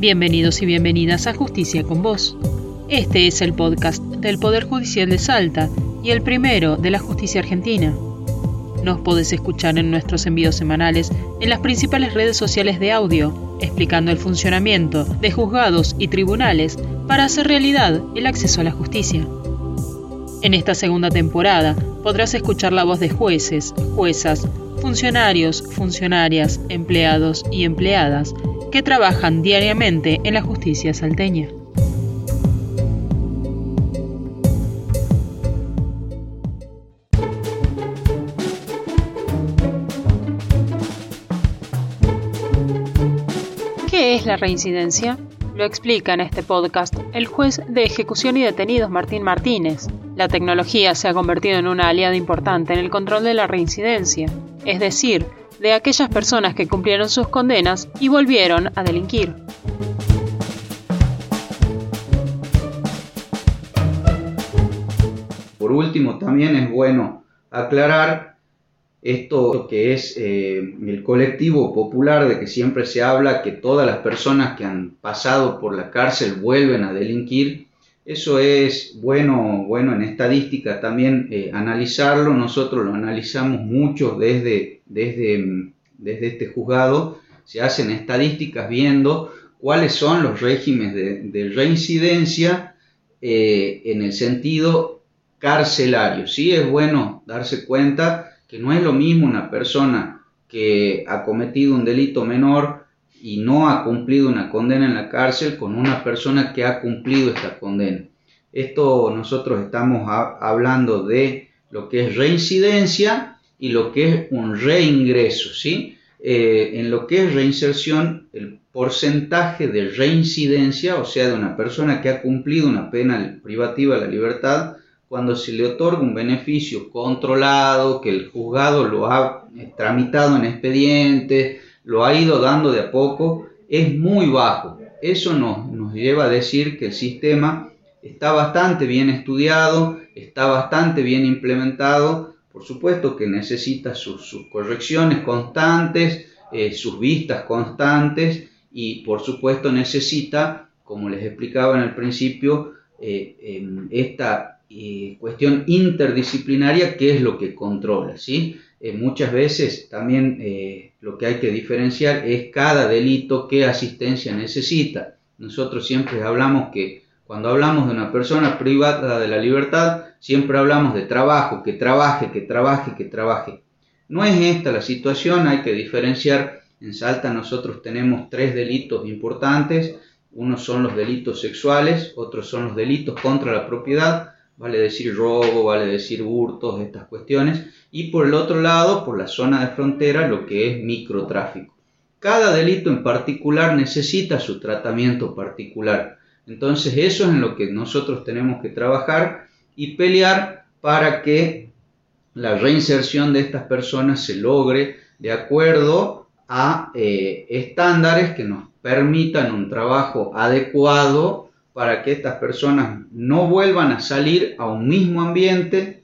Bienvenidos y bienvenidas a Justicia con Vos. Este es el podcast del Poder Judicial de Salta y el primero de la justicia argentina. Nos podés escuchar en nuestros envíos semanales en las principales redes sociales de audio, explicando el funcionamiento de juzgados y tribunales para hacer realidad el acceso a la justicia. En esta segunda temporada podrás escuchar la voz de jueces, juezas, funcionarios, funcionarias, empleados y empleadas que trabajan diariamente en la justicia salteña. ¿Qué es la reincidencia? Lo explica en este podcast el juez de ejecución y detenidos Martín Martínez. La tecnología se ha convertido en una aliada importante en el control de la reincidencia, es decir, de aquellas personas que cumplieron sus condenas y volvieron a delinquir. Por último, también es bueno aclarar esto que es eh, el colectivo popular de que siempre se habla que todas las personas que han pasado por la cárcel vuelven a delinquir. Eso es bueno, bueno en estadística también eh, analizarlo. Nosotros lo analizamos mucho desde desde, desde este juzgado se hacen estadísticas viendo cuáles son los regímenes de, reincidencia eh, en el sentido carcelario. Sí es bueno darse cuenta que no es lo mismo una persona que ha cometido un delito menor y no ha cumplido una condena en la cárcel con una persona que ha cumplido esta condena. Esto nosotros estamos hablando de lo que es reincidencia y lo que es un reingreso, ¿sí? Eh, en lo que es reinserción, el porcentaje de reincidencia, o sea, de una persona que ha cumplido una pena privativa de la libertad, cuando se le otorga un beneficio controlado, que el juzgado lo ha tramitado en expediente, lo ha ido dando de a poco, es muy bajo. Eso nos, nos lleva a decir que el sistema está bastante bien estudiado, está bastante bien implementado, por supuesto que necesita sus, correcciones constantes, eh, sus vistas constantes y por supuesto necesita, como les explicaba en el principio, eh, esta eh, cuestión interdisciplinaria que es lo que controla. ¿sí? muchas veces también lo que hay que diferenciar es cada delito qué asistencia necesita. Nosotros siempre hablamos que cuando hablamos de una persona privada de la libertad, siempre hablamos de trabajo, que trabaje, que trabaje, que trabaje. No es esta la situación, hay que diferenciar. En Salta nosotros tenemos tres delitos importantes. Unos son los delitos sexuales, otros son los delitos contra la propiedad, vale decir robo, vale decir hurtos, estas cuestiones. Y por el otro lado, por la zona de frontera, lo que es microtráfico. Cada delito en particular necesita su tratamiento particular. Entonces eso es en lo que nosotros tenemos que trabajar y pelear para que la reinserción de estas personas se logre de acuerdo a eh, estándares que nos permitan un trabajo adecuado para que estas personas no vuelvan a salir a un mismo ambiente,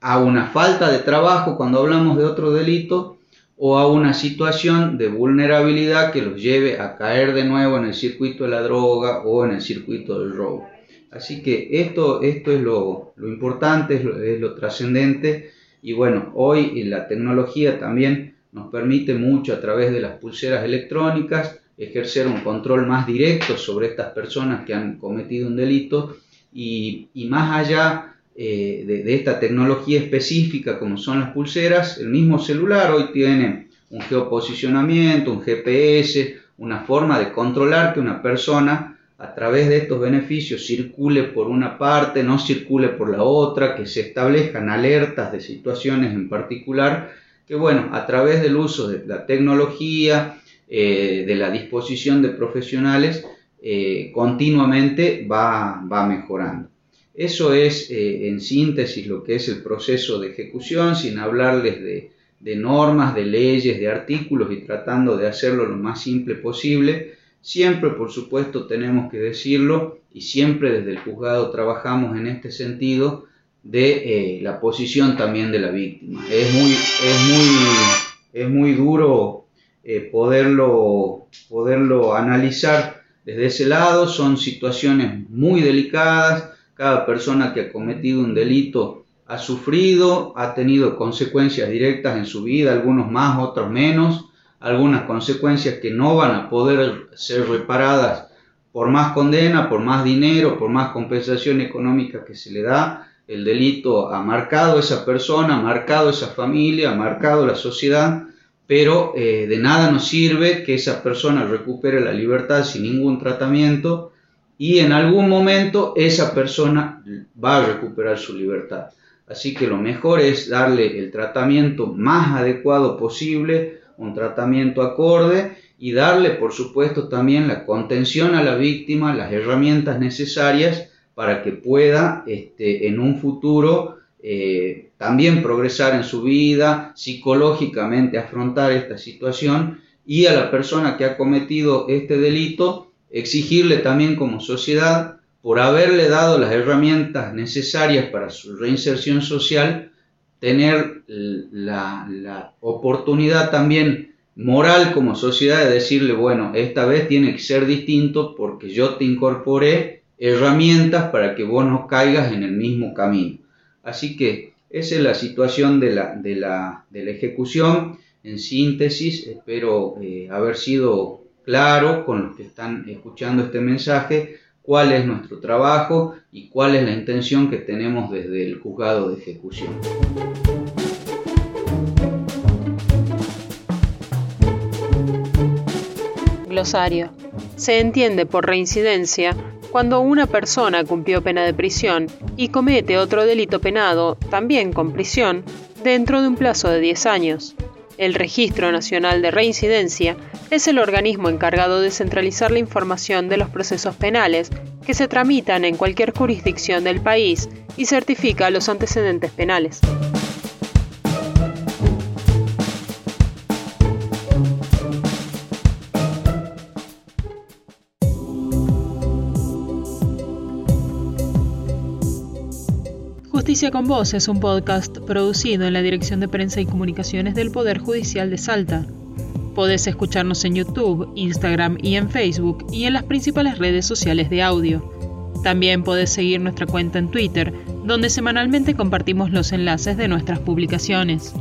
a una falta de trabajo cuando hablamos de otro delito o a una situación de vulnerabilidad que los lleve a caer de nuevo en el circuito de la droga o en el circuito del robo. Así que esto, es lo, importante, es lo, trascendente y bueno, hoy la tecnología también nos permite mucho a través de las pulseras electrónicas ejercer un control más directo sobre estas personas que han cometido un delito y, y más allá eh, de, esta tecnología específica como son las pulseras, el mismo celular hoy tiene un geoposicionamiento, un GPS, una forma de controlar que una persona a través de estos beneficios circule por una parte, no circule por la otra, que se establezcan alertas de situaciones en particular, que bueno, a través del uso de la tecnología, eh, de la disposición de profesionales, eh, continuamente va, va mejorando. Eso es eh, en síntesis lo que es el proceso de ejecución, sin hablarles de, normas, de leyes, de artículos y tratando de hacerlo lo más simple posible. Siempre, por supuesto, tenemos que decirlo y siempre desde el juzgado trabajamos en este sentido de la posición también de la víctima. Es muy, es muy, es muy duro eh, poderlo, poderlo analizar desde ese lado, son situaciones muy delicadas, cada persona que ha cometido un delito ha sufrido, ha tenido consecuencias directas en su vida, algunos más, otros menos, algunas consecuencias que no van a poder ser reparadas por más condena, por más dinero, por más compensación económica que se le da, el delito ha marcado a esa persona, ha marcado a esa familia, ha marcado a la sociedad, pero eh, de nada nos sirve que esa persona recupere la libertad sin ningún tratamiento y en algún momento esa persona va a recuperar su libertad. Así que lo mejor es darle el tratamiento más adecuado posible, un tratamiento acorde y darle, por supuesto, también la contención a la víctima, las herramientas necesarias para que pueda este, en un futuro eh, también progresar en su vida, psicológicamente afrontar esta situación y a la persona que ha cometido este delito exigirle también como sociedad por haberle dado las herramientas necesarias para su reinserción social, tener la, la oportunidad también moral como sociedad de decirle, bueno, esta vez tiene que ser distinto porque yo te incorporé herramientas para que vos no caigas en el mismo camino. Así que esa es la situación de la, de la, de la ejecución. En síntesis, espero eh, haber sido claro con los que están escuchando este mensaje cuál es nuestro trabajo y cuál es la intención que tenemos desde el juzgado de ejecución. Se entiende por reincidencia cuando una persona cumplió pena de prisión y comete otro delito penado, también con prisión, dentro de un plazo de 10 años. El Registro Nacional de Reincidencia es el organismo encargado de centralizar la información de los procesos penales que se tramitan en cualquier jurisdicción del país y certifica los antecedentes penales. Justicia con Voz es un podcast producido en la Dirección de Prensa y Comunicaciones del Poder Judicial de Salta. Podés escucharnos en YouTube, Instagram y en Facebook y en las principales redes sociales de audio. También podés seguir nuestra cuenta en Twitter, donde semanalmente compartimos los enlaces de nuestras publicaciones.